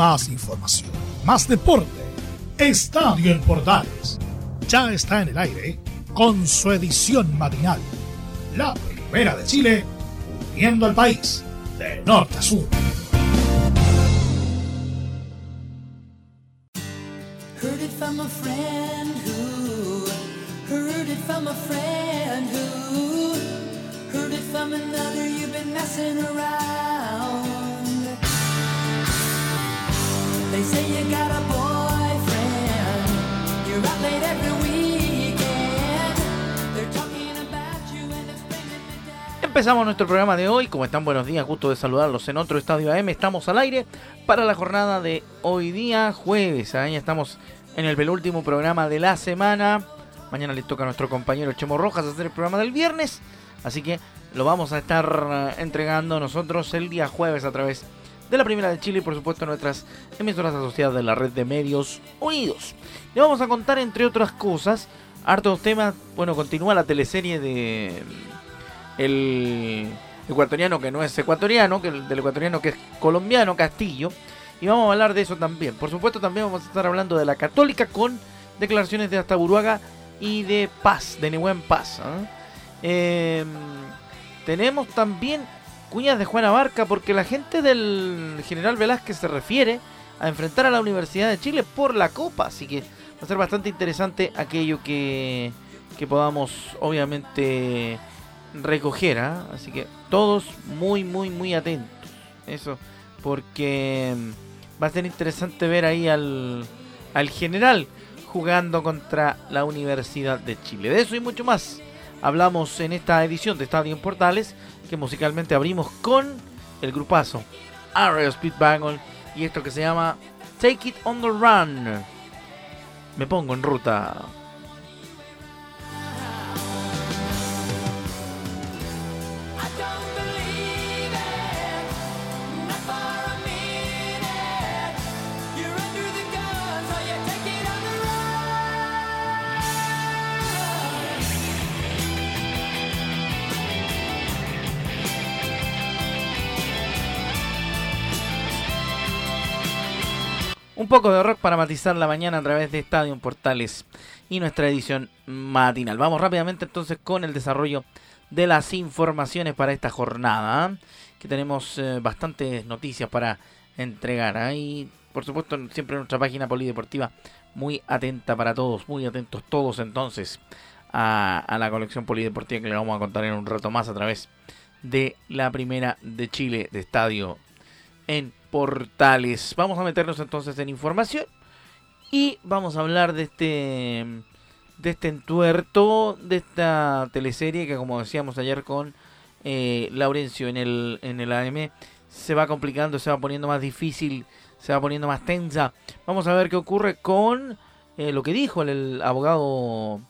más información, más deporte. Estadio en Portales ya está en el aire con su edición matinal. La primera de Chile, uniendo al país de norte a sur. Heard it Empezamos nuestro programa de hoy. Como están? Buenos días, gusto de saludarlos en otro estadio AM. Estamos al aire para la jornada de hoy día, jueves. Ahí estamos en el penúltimo programa de la semana. Mañana le toca a nuestro compañero Chemo Rojas hacer el programa del viernes. Así que lo vamos a estar eh, entregando nosotros el día jueves a través de la Primera de Chile y por supuesto nuestras emisoras asociadas de la red de medios unidos. Le vamos a contar entre otras cosas hartos temas. Bueno, continúa la teleserie de el ecuatoriano que no es ecuatoriano, que el del ecuatoriano que es colombiano, Castillo. Y vamos a hablar de eso también. Por supuesto, también vamos a estar hablando de la Católica con declaraciones de hasta Buruaga y de Paz, de Nehuen Paz. ¿ah? Eh, tenemos también cuñas de Juana Barca porque la gente del general Velázquez se refiere a enfrentar a la Universidad de Chile por la Copa. Así que va a ser bastante interesante aquello que, que podamos, obviamente recoger, ¿ah? así que todos muy, muy, muy atentos. Eso, porque mm, va a ser interesante ver ahí al, al general jugando contra la Universidad de Chile. De eso y mucho más hablamos en esta edición de Estadio en Portales, que musicalmente abrimos con el grupazo Aerial Speedwagon y esto que se llama Take It on the Run. Me pongo en ruta. Poco de rock para matizar la mañana a través de Estadio Portales y nuestra edición matinal. Vamos rápidamente entonces con el desarrollo de las informaciones para esta jornada. ¿eh? Que tenemos eh, bastantes noticias para entregar. Ahí, por supuesto, siempre nuestra página polideportiva muy atenta para todos, muy atentos todos entonces a, a la colección polideportiva que le vamos a contar en un rato más a través de la primera de Chile de Estadio en Portales. Vamos a meternos entonces en información y vamos a hablar de este de este entuerto de esta teleserie que como decíamos ayer con eh, Laurencio en el en el AM se va complicando, se va poniendo más difícil, se va poniendo más tensa. Vamos a ver qué ocurre con eh, lo que dijo el, el abogado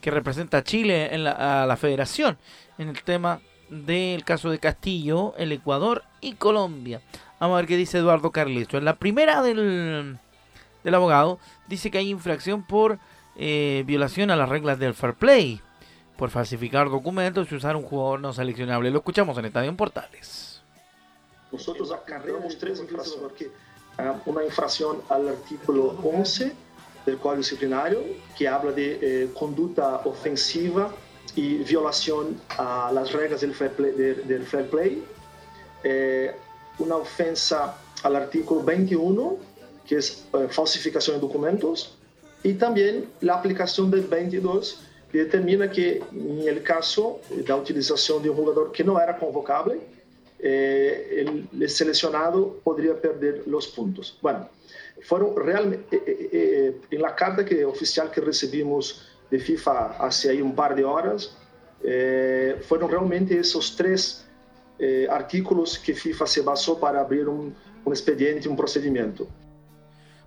que representa a Chile en la, a la Federación en el tema del caso de Castillo, el Ecuador y Colombia. Vamos a ver qué dice Eduardo Carlizo. En la primera del, del abogado dice que hay infracción por eh, violación a las reglas del fair play, por falsificar documentos y usar un jugador no seleccionable. Lo escuchamos en Estadio en Portales. Nosotros acarreamos tres infrações, porque ah, uma infração ao artículo 11 do Código Disciplinário, que habla de eh, conduta ofensiva e violação a las regras del fair play, de- del fair play. Eh, una ofensa al artículo 21, que es eh, falsificación de documentos, y también la aplicación del 22, que determina que en el caso de la utilización de un jugador que no era convocable, eh, el, el seleccionado podría perder los puntos. Bueno, fueron realmente, eh, eh, eh, en la carta que, oficial que recibimos de FIFA hace ahí un par de horas, eh, fueron realmente esos tres eh, artículos que FIFA se basó para abrir un, expediente, un procedimiento.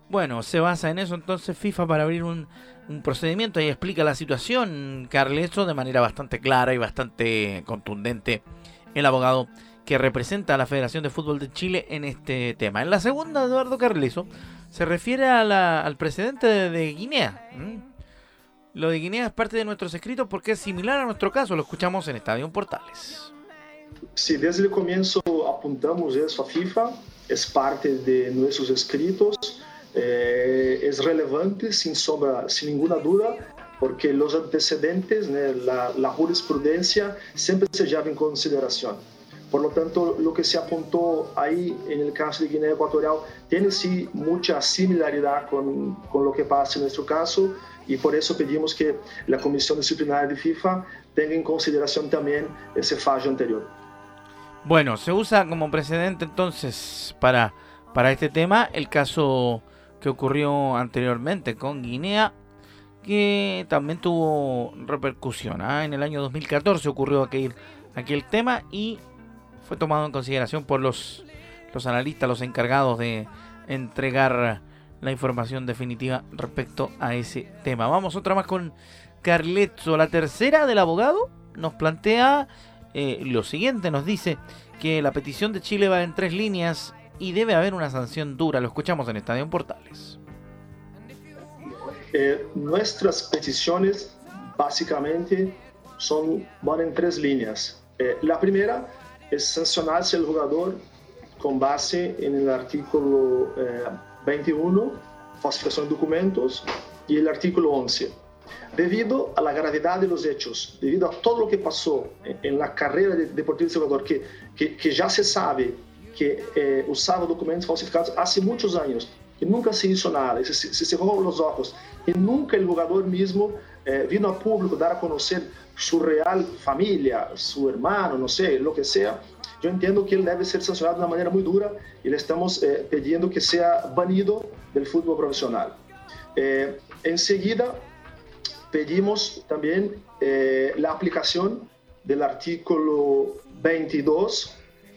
Bueno, se basa en eso entonces FIFA para abrir un, procedimiento y explica la situación, Carleso, de manera bastante clara y bastante contundente, el abogado que representa a la Federación de Fútbol de Chile en este tema. En la segunda, Eduardo Carleso se refiere al presidente de, Guinea. Lo de Guinea es parte de nuestros escritos porque es similar a nuestro caso, lo escuchamos en Estadio Portales. Sí, desde el comienzo apuntamos eso a FIFA, es parte de nuestros escritos, es relevante sin, sombra, sin ninguna duda, porque los antecedentes, né, la, la jurisprudencia siempre se lleva en consideración. Por lo tanto, lo que se apuntó en el caso de Guinea Ecuatorial tiene sí mucha similaridad con, con lo que pasa en nuestro caso y por eso pedimos que la Comisión Disciplinaria de FIFA tenga en consideración también ese fallo anterior. Bueno, se usa como precedente entonces para, para este tema el caso que ocurrió anteriormente con Guinea, que también tuvo repercusión. ¿ah? En el año 2014 ocurrió aquel, aquel tema y fue tomado en consideración por los, los analistas, los encargados de entregar la información definitiva respecto a ese tema. Vamos otra más con Carletzo, la tercera del abogado, nos plantea eh, lo siguiente, nos dice que la petición de Chile va en tres líneas y debe haber una sanción dura. Lo escuchamos en Estadio Portales. Eh, nuestras peticiones básicamente son, van en tres líneas. Eh, la primera es sancionarse al jugador con base en el artículo eh, 21, falsificación de documentos, y el artículo 11. Debido a la gravedad de hechos, debido a todo lo que en, en la carrera de, deportiva de ese jugador, que, que, que se sabe que eh, documentos falsificados hace muchos años y nunca se hizo nada, se, se cerró los ojos y nunca el jugador mismo eh, vino a público dar a conocer su real familia, su hermano, no sé, lo que sea. Yo entiendo que él debe ser sancionado de una manera muy dura y le estamos eh, que sea banido del fútbol profesional. Eh, enseguida pedimos también eh, la aplicación del artículo 22,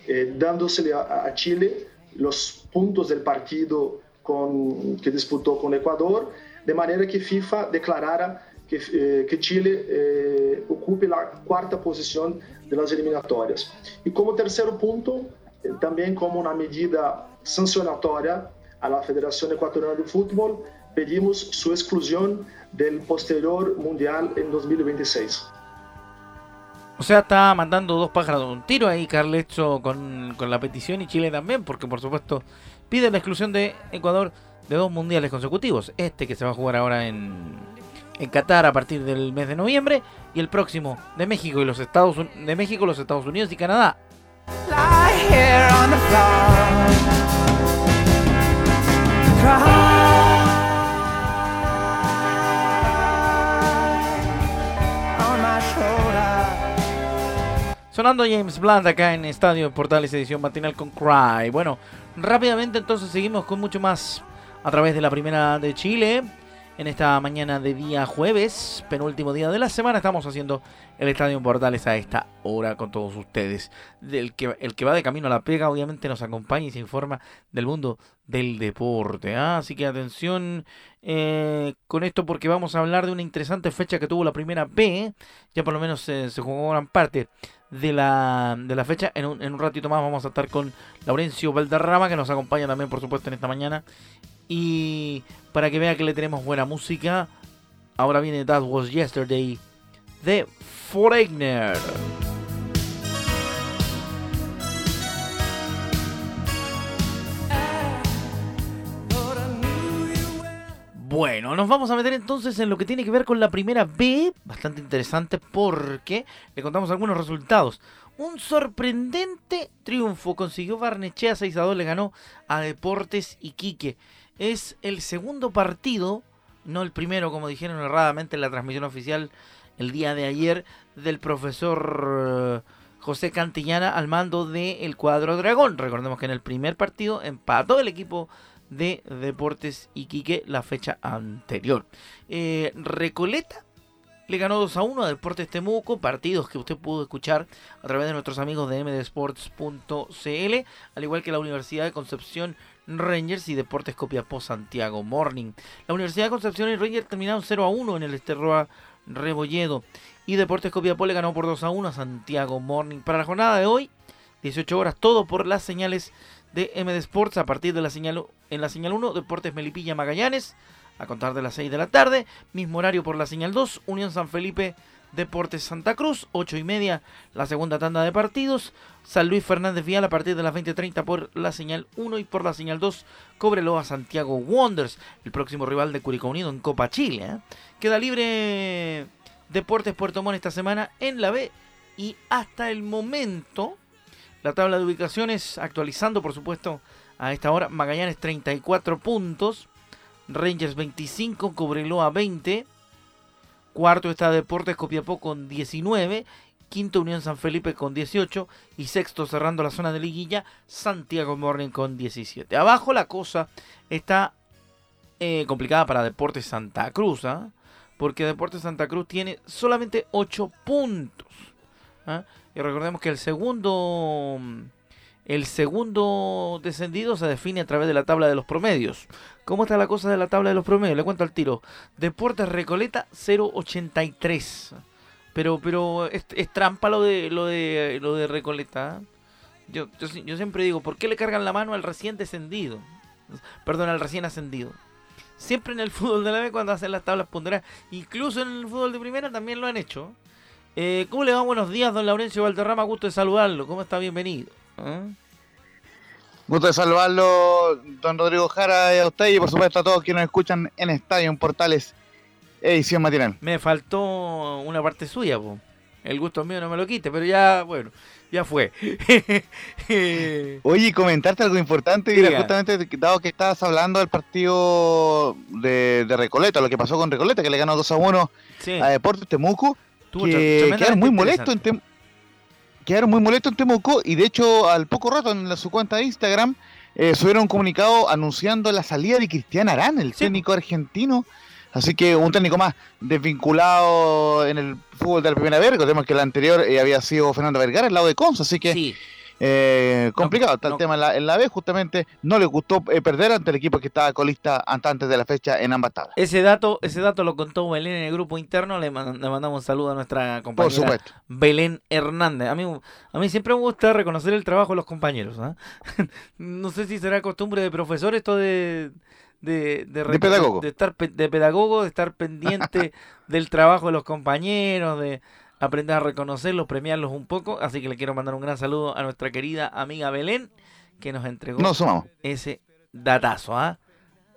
eh, dándosele a, a, Chile los puntos del partido con, que disputó con Ecuador, de manera que FIFA declarara que, eh, que Chile eh, ocupe la cuarta posición de las eliminatorias. Y como tercer punto, eh, también como una medida sancionatoria a la Federación Ecuatoriana de Fútbol, pedimos su exclusión del posterior Mundial en 2026. O sea, está mandando dos pájaros de un tiro ahí Carlecho con, con la petición y Chile también, porque por supuesto pide la exclusión de Ecuador de dos mundiales consecutivos. Este que se va a jugar ahora en, en Qatar a partir del mes de noviembre y el próximo de México y los Estados de México, los Estados Unidos y Canadá. Lie here on the floor. Sonando James Blunt acá en Estadio Portales edición matinal con Cry. Bueno, rápidamente entonces seguimos con mucho más a través de la primera de Chile. En esta mañana de día jueves, penúltimo día de la semana, estamos haciendo el Estadio Portales a esta hora con todos ustedes. Del que, el que va de camino a la pega, obviamente nos acompaña y se informa del mundo del deporte. ¿ah? Así que atención eh, con esto porque vamos a hablar de una interesante fecha que tuvo la primera B. Ya por lo menos se jugó gran parte de la, de la fecha. En un, en un ratito más vamos a estar con Laurencio Valderrama, que nos acompaña también, por supuesto, en esta mañana. Y para que vea que le tenemos buena música, ahora viene That Was Yesterday de Foreigner. Bueno, nos vamos a meter entonces en lo que tiene que ver con la primera B, bastante interesante porque le contamos algunos resultados. Un sorprendente triunfo consiguió Barnechea 6 a 2, le ganó a Deportes Iquique. Es el segundo partido, no el primero como dijeron erradamente en la transmisión oficial el día de ayer del profesor eh, José Cantillana al mando del cuadro Dragón. Recordemos que en el primer partido empató el equipo de Deportes Iquique la fecha anterior. Eh, Recoleta le ganó 2 a 1 a Deportes Temuco, partidos que usted pudo escuchar a través de nuestros amigos de mdsports.cl, al igual que la Universidad de Concepción Rangers y Deportes Copiapó Santiago Morning. La Universidad de Concepción y Rangers terminaron 0 a 1 en el Esterroa Rebolledo y Deportes Copiapó le ganó por 2 a 1 a Santiago Morning. Para la jornada de hoy, 18 horas, todo por las señales de MD Sports a partir de la señal en la señal 1 Deportes Melipilla Magallanes a contar de las 6 de la tarde, mismo horario por la señal 2 Unión San Felipe Deportes Santa Cruz, 8 y media la segunda tanda de partidos. San Luis Fernández Vial a partir de las 20.30 por la señal 1 y por la señal 2 Cobreloa Santiago Wonders, el próximo rival de Curicó Unido en Copa Chile. ¿eh? Queda libre Deportes Puerto Montt esta semana en la B y hasta el momento la tabla de ubicaciones actualizando por supuesto a esta hora Magallanes 34 puntos, Rangers 25, Cobreloa 20, cuarto está Deportes Copiapó con 19, quinto Unión San Felipe con 18 y sexto cerrando la zona de liguilla Santiago Morning con 17. Abajo la cosa está eh, complicada para Deportes Santa Cruz, ¿ah? porque Deportes Santa Cruz tiene solamente 8 puntos. ¿ah? Y recordemos que el segundo el segundo descendido se define a través de la tabla de los promedios. ¿Cómo está la cosa de la tabla de los promedios? Le cuento al tiro. Deportes Recoleta 0.83. Pero, pero es, trampa lo de lo de lo de Recoleta. ¿eh? Yo, yo, yo siempre digo, ¿por qué le cargan la mano al recién descendido? Perdón, al recién ascendido. Siempre en el fútbol de la B cuando hacen las tablas ponderadas, incluso en el fútbol de primera también lo han hecho. Eh, ¿Cómo le va? Buenos días, don Laurencio Valderrama, gusto de saludarlo. ¿Cómo está? Bienvenido. ¿Ah? Gusto de saludarlo, don Rodrigo Jara, y a usted y por supuesto a todos quienes nos escuchan en Estadio, en Portales, edición matinal. Me faltó una parte suya, po. El gusto mío no me lo quite, pero ya, bueno, ya fue. Oye, comentarte algo importante, mira, Diga. justamente dado que estabas hablando del partido de, de Recoleta, lo que pasó con Recoleta, que le ganó 2 a 1 sí, a Deportes Temuco, que quedaron muy molestos en. Tem- quedaron muy molestos en Temuco y de hecho al poco rato en la- su cuenta de Instagram eh, subieron un comunicado anunciando la salida de Cristian Arán, el Sí. técnico argentino. Así que un técnico más desvinculado en el fútbol de la primera vez. Recordemos que el anterior eh, había sido Fernando Vergara, al lado de Conza. Así que Sí, eh, complicado está no. el tema en la, en la B. Justamente no le gustó eh, perder ante el equipo que estaba colista ante- antes de la fecha en ambas tablas. ese dato, ese dato lo contó Belén en el grupo interno. Le, man- le mandamos un saludo a nuestra Por compañera supuesto. Belén Hernández. A mí, a mí siempre me gusta reconocer el trabajo de los compañeros. ¿ah? no sé si será costumbre de profesor esto de... De, de, recono- pedagogo. de estar pe- de pedagogo, de estar pendiente del trabajo de los compañeros, de aprender a reconocerlos, premiarlos un poco. Así que le quiero mandar un gran saludo a nuestra querida amiga Belén, que nos entregó Nos sumamos. ese datazo. ¿ah?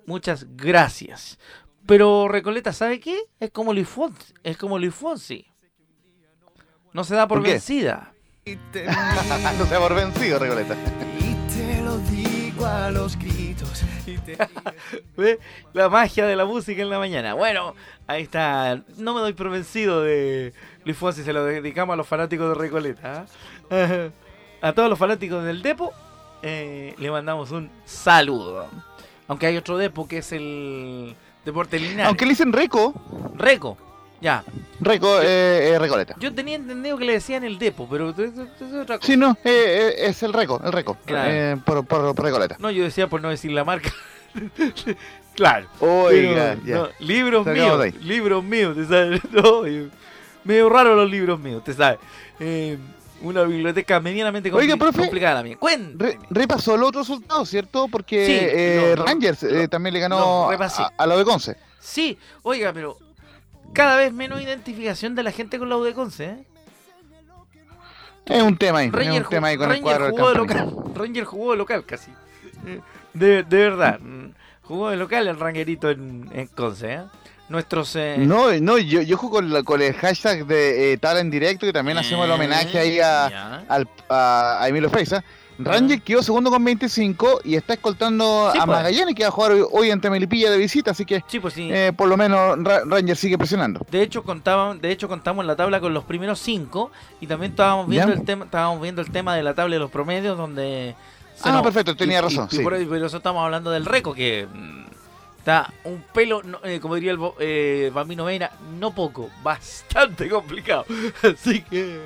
Muchas gracias. Pero Recoleta, ¿sabe qué? Es como Luis Fonsi. Es como Luis Fonsi. No se da por, vencida. no se ha por vencido, Recoleta. Y te lo digo a los gritos. La magia de la música en la mañana. Bueno, ahí está. No me doy por vencido de Luis Fonsi. Se lo dedicamos a los fanáticos de Recoleta. ¿ah? A todos los fanáticos del Depo eh, le mandamos un saludo. Aunque hay otro Depo que es el Deporte Linares. Aunque le dicen Reco, Reco. Ya. Reco eh, eh, Recoleta. Yo tenía entendido que le decían el Depo, pero es, otra cosa. Sí, no, eh, eh, es el Reco, el Reco, Claro. por, por, por Recoleta. No, yo decía por no decir la marca. claro. Oiga, Pero, ya. no, libros míos, libros míos, te sabes. No, medio raro los libros míos, te sabes. Una biblioteca medianamente compli- Oiga, profe, complicada la mía. Cuéntame. Re- repasó los otros resultados, ¿cierto? Porque Sí, Rangers también le ganó a, a la de Conce. Sí, oiga, pero cada vez menos identificación de la gente con la UDECONCE, ¿eh? Es un tema ahí, Ranger, un tema ahí con el Ranger del jugó de local. Ranger jugó de local casi. Eh, De, de verdad. mm, Jugó de local el Rangerito en, en Conce, ¿eh? Nuestros... eh, No, no, yo, yo juego con, la- con el hashtag de eh, Tabla en directo, que también hacemos el homenaje ahí a, al- a, a Emilio Freixa. Ranger quedó segundo con 25 y está escoltando Sí, a pues. Magallanes, que va a jugar hoy, ante Melipilla de visita, así que Sí, pues sí. eh, por lo menos Ra- Ranger sigue presionando. De hecho contaban, de hecho contamos en la tabla con los primeros cinco y también estábamos viendo Ya. el tema, estábamos viendo el tema de la tabla de los promedios donde Ah, nos- perfecto, tenía y- razón, y- y por eso estamos hablando del récord que mm, está un pelo, no, eh, como diría el eh, Bambino Mena, no poco, bastante complicado. Así que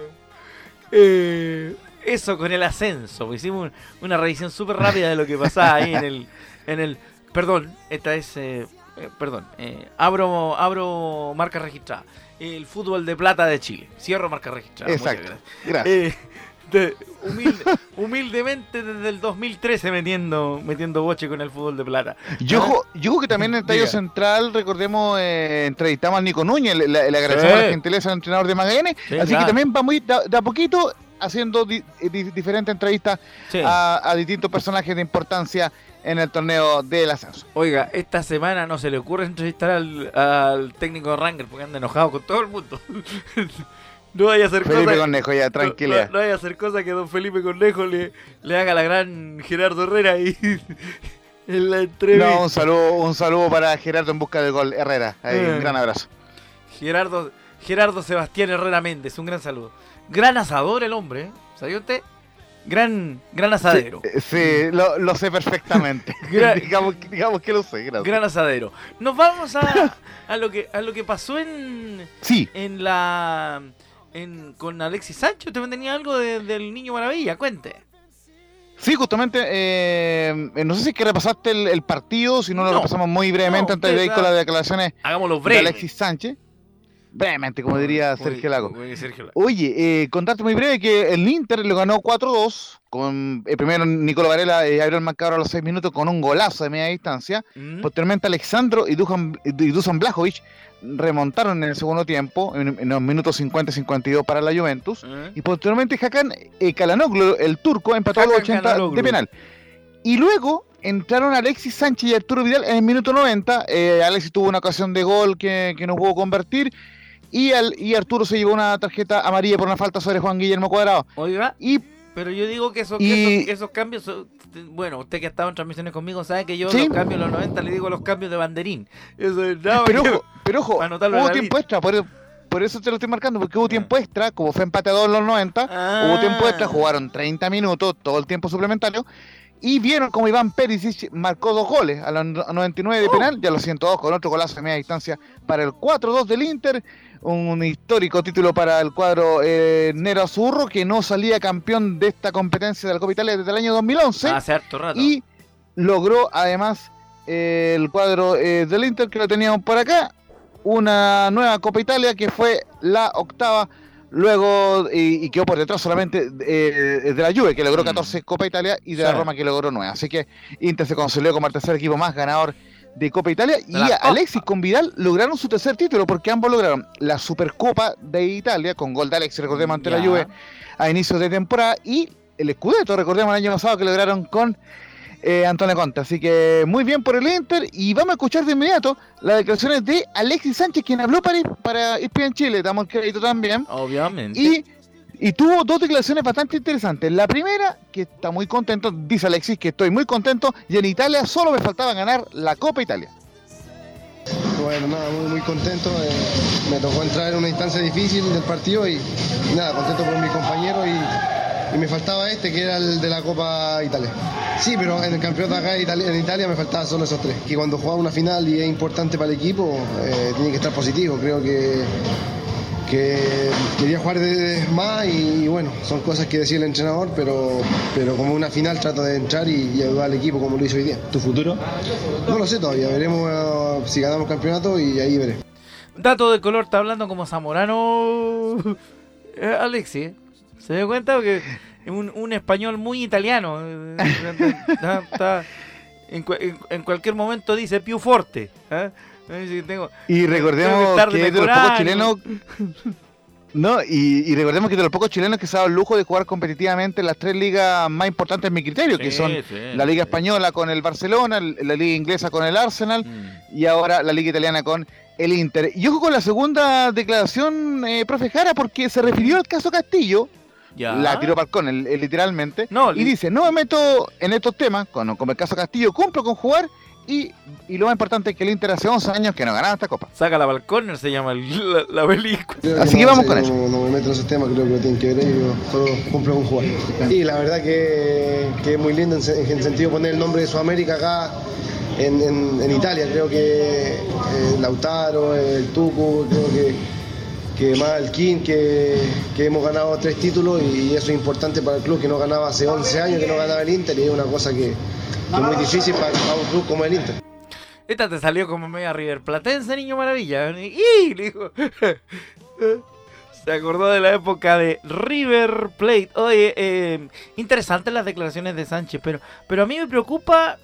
eh, eso con el ascenso, hicimos un- una revisión súper rápida de lo que pasaba ahí en el, en el, perdón, esta es, eh, eh, perdón, eh, abro, abro marca registrada. El fútbol de plata de Chile. Cierro marca registrada. muchas Exacto. gracias. Eh, de- humilde- humildemente desde el 2013 metiendo, metiendo boche con el fútbol de plata. Yo, yo creo que también en el Diga. Central, recordemos, eh, entrevistamos a Nico Núñez, le, le- agradecemos Sí. la gentileza al entrenador de Magallanes, Sí, así claro. que también vamos a ir de, de a poquito haciendo di- di- diferentes entrevistas Sí. a, a distintos personajes de importancia en el torneo del ascenso. Oiga, esta semana no se le ocurre entrevistar al, al técnico Ranger porque anda enojado con todo el mundo. no vaya a hacer Felipe cosas. Cornejo, ya, no- tranquilidad. No, no vaya a hacer cosas que don Felipe Cornejo le, le haga la gran Gerardo Herrera ahí en la entrevista. No, un saludo, un saludo para Gerardo en busca del gol Herrera. Ahí, Eh. Un gran abrazo. Gerardo, Gerardo Sebastián Herrera Méndez, un gran saludo. Gran asador el hombre, ¿eh? ¿sabía usted? Gran, gran asadero. Eh, Sí, lo, lo sé perfectamente. Digamos, digamos que lo sé, gracias. Gran asadero. Nos vamos a, a lo que a lo que pasó en Sí, en la en, con Alexis Sánchez. Usted me tenía algo de- del Niño Maravilla, cuente. sí, justamente, eh, no sé si es que repasaste el, el partido, si no lo repasamos muy brevemente No, antes de ir con las declaraciones Hagámoslo de breve. Alexis Sánchez. Brevemente, como diría Sergio Lago. Oye, eh, contarte muy breve que el Inter lo ganó 4-2, con eh, primero Nicolò Varela eh, abrió el marcador a los 6 minutos con un golazo de media distancia. Mm. Posteriormente Alexandro y Dusan, y Dusan Blajovic remontaron en el segundo tiempo, en, en los minutos 50 y 52 para la Juventus. ¿Eh? Y posteriormente Hakan eh, Kalanoglu, el turco, empató a los Hakan 80 Çalhanoğlu. de penal. Y luego entraron Alexis Sánchez y Arturo Vidal en el minuto 90. Eh, Alexis tuvo una ocasión de gol que, que no pudo convertir. Y, al, y Arturo se llevó una tarjeta amarilla por una falta sobre Juan Guillermo Cuadrado. Oiga, Y pero yo digo que esos, que Y- esos, que esos cambios, son- bueno, usted que ha estado en transmisiones conmigo sabe que yo Sí. los cambios de los 90 le digo los cambios de banderín. Eso es nada pero ojo, pero ojo, en hubo tiempo extra, por, por eso te lo estoy marcando, porque hubo tiempo extra, como fue empate a dos en los 90, Ah. hubo tiempo extra, jugaron 30 minutos, todo el tiempo suplementario, y vieron como Iván Perisic marcó dos goles a los no- 99 de Oh. penal, y a los 102 con otro golazo de media distancia para el 4-2 del Inter, un histórico título para el cuadro eh, Nero Azurro, que no salía campeón de esta competencia de la Copa Italia desde el año 2011, Hace harto rato. y logró además eh, el cuadro eh, del Inter que lo teníamos por acá una nueva Copa Italia que fue la octava luego y, y quedó por detrás solamente eh, de la Juve que logró Mm. 14 Copa Italia y de Sí. la Roma que logró 9 así que Inter se consolidó como el tercer equipo más ganador de Copa Italia y. Alexis con Vidal lograron su tercer título porque ambos lograron la Supercopa de Italia con gol de Alexis recordemos ante la. Juve a inicios de temporada y el Scudetto, recordemos el año pasado que lograron con eh, Antonio Conte. Así que muy bien por el Inter y vamos a escuchar de inmediato las declaraciones de Alexis Sánchez, quien habló para, para ESPN Chile, damos crédito también, Obviamente. y, y tuvo dos declaraciones bastante interesantes. La primera, que está muy contento, dice Alexis que estoy muy contento y en Italia solo me faltaba ganar la Copa Italia. Bueno, nada, muy, muy contento. eh, me tocó entrar en una instancia difícil del partido y, y nada, contento por mi compañero y, y me faltaba este que era el de la Copa Italia. Sí, pero en el campeonato acá en Italia, me faltaban solo esos tres. Que cuando jugaba una final y es importante para el equipo, eh, tiene que estar positivo. Creo que, que quería jugar de, más y, bueno, son cosas que decía el entrenador, pero, pero como una final trato de entrar y, y ayudar al equipo como lo hizo hoy día. ¿Tu futuro? No lo sé todavía, veremos eh, si ganamos el campeonato y ahí veré. Dato de color, está hablando como Zamorano eh, Alexi. ¿Se dio cuenta? Que es un, un español muy italiano. está- está- en, cua- en- en cualquier momento dice Più Forte. sí, tengo- Y Tengo recordemos que es de los pocos chilenos. No, y, y recordemos que de los pocos chilenos que se ha dado el lujo de jugar competitivamente en las tres ligas más importantes en mi criterio, que Sí, son sí, la Liga sí. Española con el Barcelona, el- la Liga Inglesa con el Arsenal Mm. y ahora la Liga Italiana con el Inter. Y ojo con la segunda declaración, eh, profe Jara, porque se refirió al caso Castillo, Ya. la tiró Palcón el- el literalmente, No, y dice, no me meto en estos temas, con, como el caso Castillo, cumplo con jugar y, y lo más importante es que el Inter hace 11 años que no ganaba esta copa. Saca la balcón, se llama el- la, la película. Creo Así que vamos con no, eso. No, me meto en esos temas, creo que lo tienen que ver ellos, solo cumplo con jugar. Y la verdad que, que es muy lindo en, en el sentido de poner el nombre de Sudamérica acá en, en- en Italia. Creo que eh, Lautaro, el Tucu, creo que, que más el King, que, que hemos ganado tres títulos y eso es importante para el club que no ganaba hace 11 años, que no ganaba el Inter y es una cosa que, que es muy difícil para, para un club como el Inter. Esta te salió como media River Platense, niño maravilla. Y le dijo. Se acordó de la época de River Plate. Oye, eh, interesantes las declaraciones de Sánchez, pero, pero a mí me preocupa.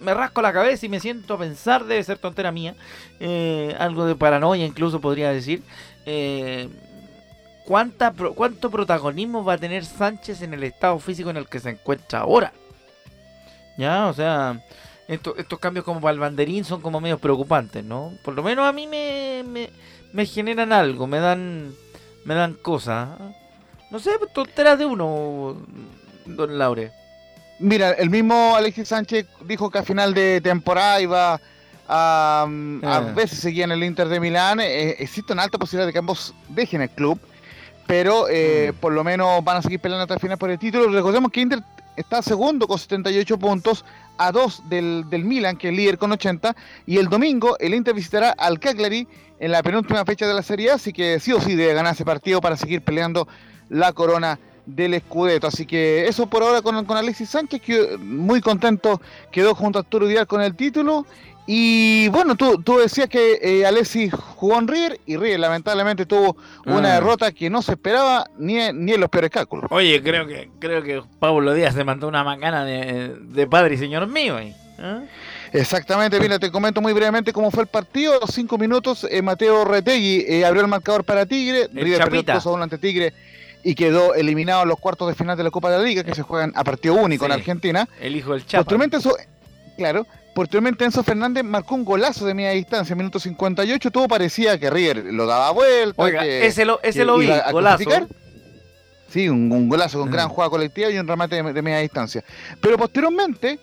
Me rasco la cabeza y me siento a pensar, debe ser tontera mía. eh, algo de paranoia, incluso podría decir. eh, ¿cuánta, ¿Cuánto protagonismo va a tener Sánchez en el estado físico en el que se encuentra ahora? Ya, o sea, esto- estos cambios como para el banderín son como medio preocupantes, ¿no? Por lo menos a mí me, me, me generan algo, me dan me dan cosas. No sé, pues, tonteras de uno, don Laure. Mira, el mismo Alexis Sánchez dijo que a final de temporada iba a, mm, a Ah. ver si seguía en el Inter de Milán. Eh, existe una alta posibilidad de que ambos dejen el club, pero eh, Mm. por lo menos van a seguir peleando hasta el final por el título. Recordemos que Inter está segundo con 78 puntos, a 2 del, del Milan, que es líder con 80, y el domingo el Inter visitará al Cagliari en la penúltima fecha de la Serie A, así que sí o sí debe ganar ese partido para seguir peleando la corona del Scudetto. Así que eso por ahora con, con Alexis Sánchez, que muy contento quedó junto a Arturo Vidal con el título. Y bueno, tú, tú decías que eh, Alexis jugó en River y River lamentablemente tuvo una Ah. derrota que no se esperaba ni, ni en los peores cálculos. Oye, creo que creo que Pablo Díaz se mandó una macana de, de padre y señor mío. ¿ah? Exactamente, mira, te comento muy brevemente cómo fue el partido. Los cinco minutos, eh, Mateo Retegui eh, abrió el marcador para Tigre. El River perdió Chapita. 2 a 1 ante Tigre y quedó eliminado en los cuartos de final de la Copa de la Liga, que se juegan a partido único en Sí. Argentina. El hijo del Chapa. Posteriormente, eso, claro, posteriormente Enzo Fernández marcó un golazo de media distancia, minuto 58. Todo parecía que River lo daba vuelta. Oiga, que- ese lo, ese que lo vi, a golazo. Sí, un, un golazo con Mm. gran jugada colectiva y un remate de, de media distancia. Pero posteriormente,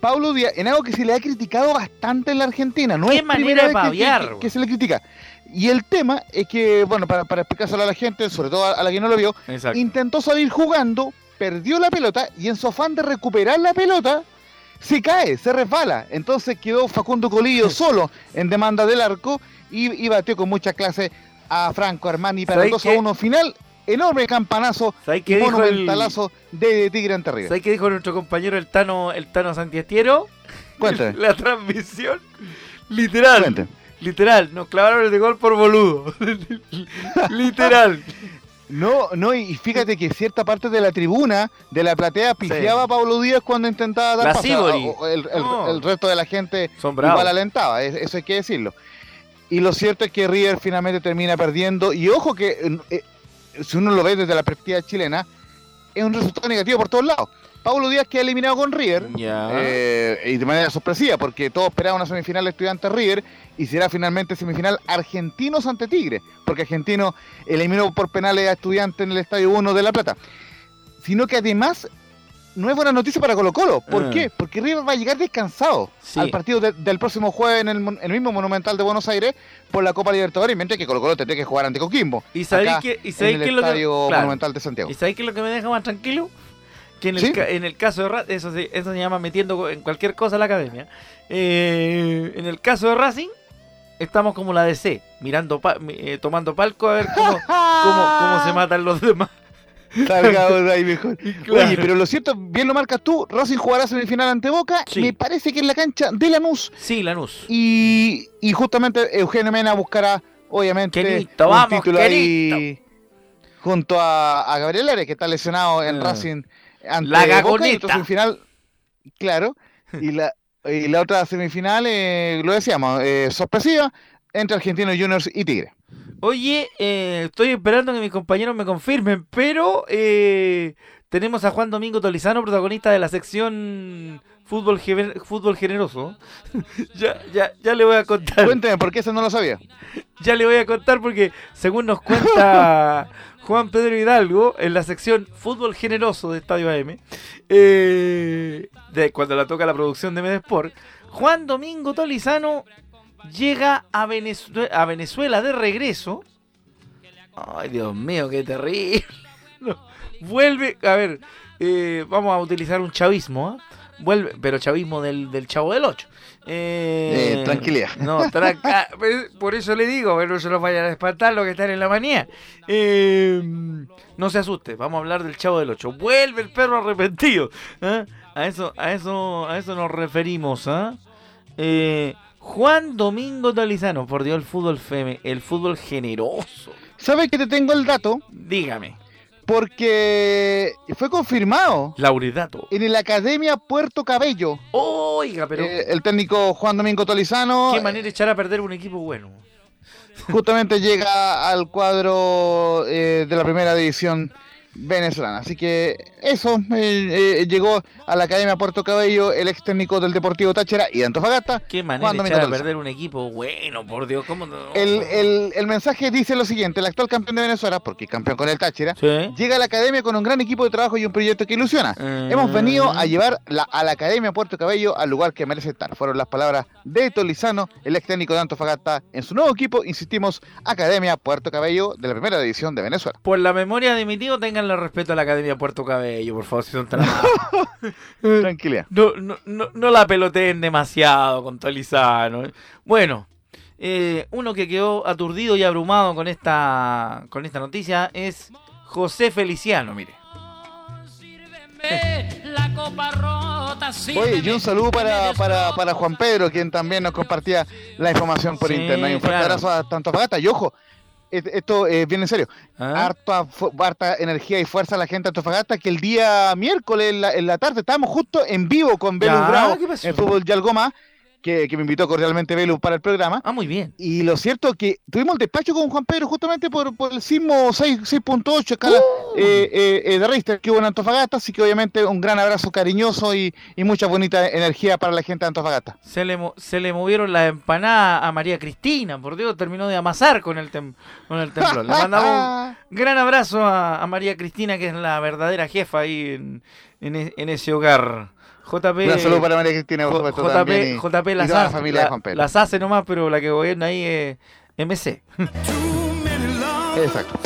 Paulo Díaz, en algo que se le ha criticado bastante en la Argentina, no Qué es manera primera de vez que- que, güey. que se le critica. Y el tema es que, bueno, para, para explicárselo a la gente, sobre todo a, a la que no lo vio, Exacto. intentó salir jugando, perdió la pelota y en su afán de recuperar la pelota, se cae, se resbala. Entonces quedó Facundo Colillo solo en demanda del arco y, y batió con mucha clase a Franco Armani para el ¿Sabes 2 a qué? 1 final. Enorme campanazo ¿Sabes y dijo el, monumentalazo de Tigre ante River. ¿sabes qué dijo nuestro compañero el Tano, el Tano La transmisión. Literal. cuéntame. Literal. Nos clavaron el de gol por boludo. Literal. No, no, y fíjate que cierta parte de la tribuna, de la platea, pifiaba a Pablo Díaz cuando intentaba dar La pase. El, el- No. el resto de la gente igual alentaba, es- eso hay que decirlo. Y lo cierto es que River finalmente termina perdiendo. Y ojo que eh, si uno lo ve desde la perspectiva chilena, es un resultado negativo por todos lados. Pablo Díaz queda eliminado con River. Eh, y de manera sorpresiva, porque todos esperaban una semifinal estudiante River y será finalmente semifinal argentinos ante Tigre, porque Argentino eliminó por penales a estudiantes en el Estadio 1 de La Plata. Sino que además no es buena noticia para Colo Colo. ¿Por Ah. qué? Porque River va a llegar descansado Sí. al partido de- del próximo jueves en el, en el mismo Monumental de Buenos Aires por la Copa Libertadores, mientras que Colo Colo tendría que jugar ante Coquimbo. ¿Y sabéis qué, y en sabéis el es lo que, Estadio claro. Monumental de Santiago. ¿Y sabéis qué es lo que me deja más tranquilo? Que en el, ¿Sí? ca- en el caso de Ra- eso, se- eso se llama metiendo en cualquier cosa a la academia. Eh, en el caso de Racing, estamos como la DC, mirando pa- eh, tomando palco a ver cómo, cómo, cómo se matan los demás. Salgamos ahí mejor. Claro. Oye, pero lo cierto, bien lo marcas tú, Racing jugará semifinal ante Boca, Sí. me parece que en la cancha de Lanús, Sí, Lanús. y, y justamente Eugenio Mena buscará, obviamente, un vamos, título ahí junto a, a Gabriel Ares, que está lesionado en Ah. Racing ante La y gagoneta. otra semifinal, claro, y la, y la otra semifinal, eh, lo decíamos, eh, sorpresiva, entre Argentinos Juniors y Tigre. Oye, eh, estoy esperando que mis compañeros me confirmen, pero eh, tenemos a Juan Domingo Tolizano, protagonista de la sección Fútbol, Gener- fútbol Generoso. ya, ya, ya le voy a contar. Cuénteme, porque eso no lo sabía. Ya le voy a contar porque, según nos cuenta Juan Pedro Hidalgo, en la sección Fútbol Generoso de Estadio AM, eh, de cuando la toca la producción de Medesport, Juan Domingo Tolizano llega a, Venezue- a Venezuela de regreso. Ay, Dios mío, qué terrible. No, Vuelve, a ver, eh, vamos a utilizar un chavismo, ¿ah? Vuelve, pero chavismo del, del chavo del 8. Eh, tranquilidad. No, tranca- pues, por eso le digo, pero no se los vayan a espantar los que están en la manía. Eh, no se asuste, vamos a hablar del chavo del 8. Vuelve el perro arrepentido. ¿ah? A eso, a eso, a eso nos referimos, ¿ah? Eh, Juan Domingo Talizano, por Dios, el fútbol feme, el fútbol generoso. ¿Sabes que te tengo el dato? Dígame. Porque fue confirmado Lauridato. en la Academia Puerto Cabello. Oiga, pero Eh, el técnico Juan Domingo Tolizano qué manera de echar a perder un equipo bueno. justamente llega al cuadro eh, de la primera división venezolana. Así que eso, eh, eh, llegó a la Academia Puerto Cabello el ex técnico del Deportivo Táchira y de Antofagasta. Qué manera de echar a perder un equipo bueno, por Dios, ¿cómo no? El, el- el mensaje dice lo siguiente, el actual campeón de Venezuela, porque campeón con el Táchira, Sí. llega a la academia con un gran equipo de trabajo y un proyecto que ilusiona. Mm. Hemos venido a llevar la- a la Academia Puerto Cabello al lugar que merece estar. Fueron las palabras de Tolizano, el ex técnico de Antofagasta, en su nuevo equipo, insistimos, Academia Puerto Cabello de la primera división de Venezuela. Por la memoria de mi tío, tenganle respeto a la Academia Puerto Cabello, por favor, si son tan. Tranquilidad. No, no, no, no la peloteen demasiado con Tolizano. Bueno, eh, uno que quedó aturdido y abrumado con esta, con esta noticia es José Feliciano, mire. La copa rota, Oye, y un saludo para, para, para Juan Pedro, quien también nos compartía la información por Sí, internet. Un fuerte claro. abrazo a Antofagasta. Y ojo, esto es bien en serio. ¿Ah? Harta, harta energía y fuerza a la gente de Antofagasta que el día miércoles en la, en la tarde estábamos justo en vivo con Velus Ya, Bravo ¿qué pasó? en Fútbol Yalgoma, que, que me invitó cordialmente Velus para el programa. Ah, muy bien. Y lo cierto es que tuvimos el despacho con Juan Pedro justamente por, por el sismo 6 6.8 escala eh, eh, eh, de Richter que hubo en Antofagasta, así que obviamente un gran abrazo cariñoso y, y mucha bonita energía para la gente de Antofagasta. Se le, se le movieron las empanadas a María Cristina, por Dios, terminó de amasar con el, tem- con el temblor. Le mandamos un gran abrazo a, a María Cristina, que es la verdadera jefa ahí en, en e- en ese hogar. JP, Un saludo para María Cristina, por supuesto, JP, también, y- JP y las, toda la hace, familia de la- Juan Pedro. las hace nomás, pero la que gobierna ahí es MC. Exacto.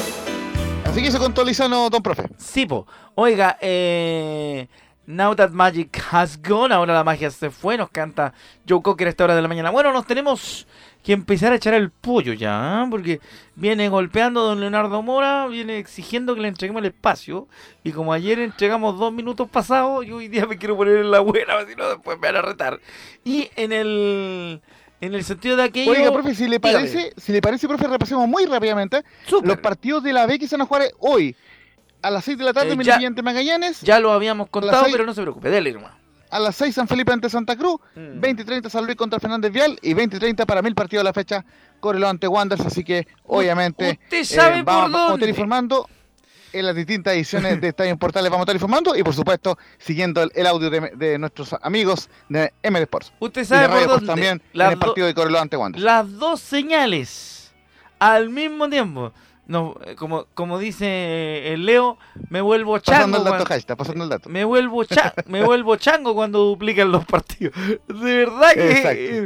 Así que eso con Tolizano, don profe. Sí, po. Oiga, eh, Now That Magic Has Gone, ahora la magia se fue, nos canta Joe Cocker a esta hora de la mañana. Bueno, nos tenemos que empezar a echar el pollo ya, porque viene golpeando don Leonardo Mora, viene exigiendo que le entreguemos el espacio, y como ayer entregamos dos minutos pasados, yo hoy día me quiero poner en la buena, si no después me van a retar. Y en el... En el sentido de aquello... Oiga, profe, si le Dígame. parece, si le parece, profe, repasemos muy rápidamente Súper. los partidos de la B que se van a jugar hoy. A las 6 de la tarde, Eh, Melipilla Magallanes. Ya lo habíamos contado, pero no se preocupe, dale nomás. A las 6 San Felipe ante Santa Cruz. Mm. 20 y 30 San Luis contra Fernández Vial. Y 20 y 30 para mil partidos de la fecha. Correlo ante Wanderers. Así que, obviamente, usted sabe por vamos, vamos a estar dónde. informando. En las distintas ediciones de Estadio en Portales vamos a estar informando. Y por supuesto, siguiendo el, el audio de, de nuestros amigos de MD Sports. Usted Y de sabe por dónde. también Las en el do- partido de Correlo ante Wanderers. las dos señales al mismo tiempo. No, eh, como, como dice el Leo, me vuelvo Pasando chango. el dato, cuando- hashtag, pasando el dato. me vuelvo cha- me vuelvo chango cuando duplican los partidos. De verdad que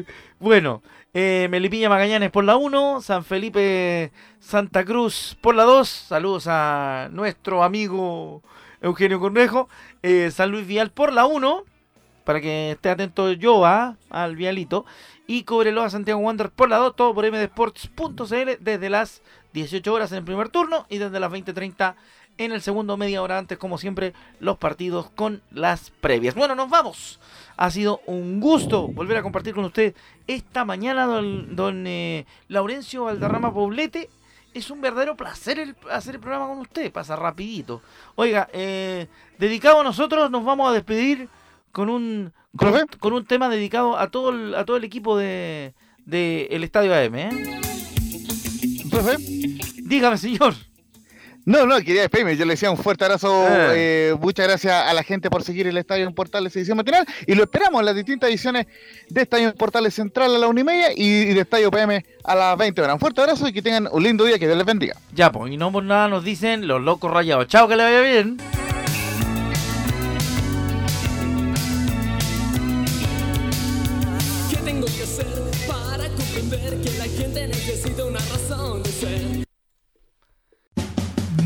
eh, bueno, eh, Melipilla Magallanes por la 1, San Felipe Santa Cruz por la 2. Saludos a nuestro amigo Eugenio Cornejo. Eh, San Luis Vial por la 1. Para que esté atento yo ¿ah? al Vialito. Y Cobreloa Santiago Wander por la 2. Todo por mdesports.cl desde las 18 horas en el primer turno y desde las 20.30 en el segundo, media hora antes, como siempre, los partidos con las previas. Bueno, nos vamos. Ha sido un gusto volver a compartir con usted esta mañana, don, don, eh, Laurencio Valderrama Poblete. Es un verdadero placer el- hacer el programa con usted, pasa rapidito. Oiga, eh, dedicado a nosotros, nos vamos a despedir con un, con un tema dedicado a todo el, a todo el equipo de, de el Estadio AM. ¿eh? Profe. Dígame, señor. No, no, quería despedirme. Yo le decía un fuerte abrazo. Ah. eh, muchas gracias a la gente por seguir el Estadio en Portales edición matinal. Y lo esperamos en las distintas ediciones de Estadio en Portales Central a la una y media y, y de Estadio PM a las 20 horas. Un fuerte abrazo y que tengan un lindo día. Que Dios les bendiga. Ya, pues, y no por nada nos dicen los locos rayados. Chao, que le vaya bien.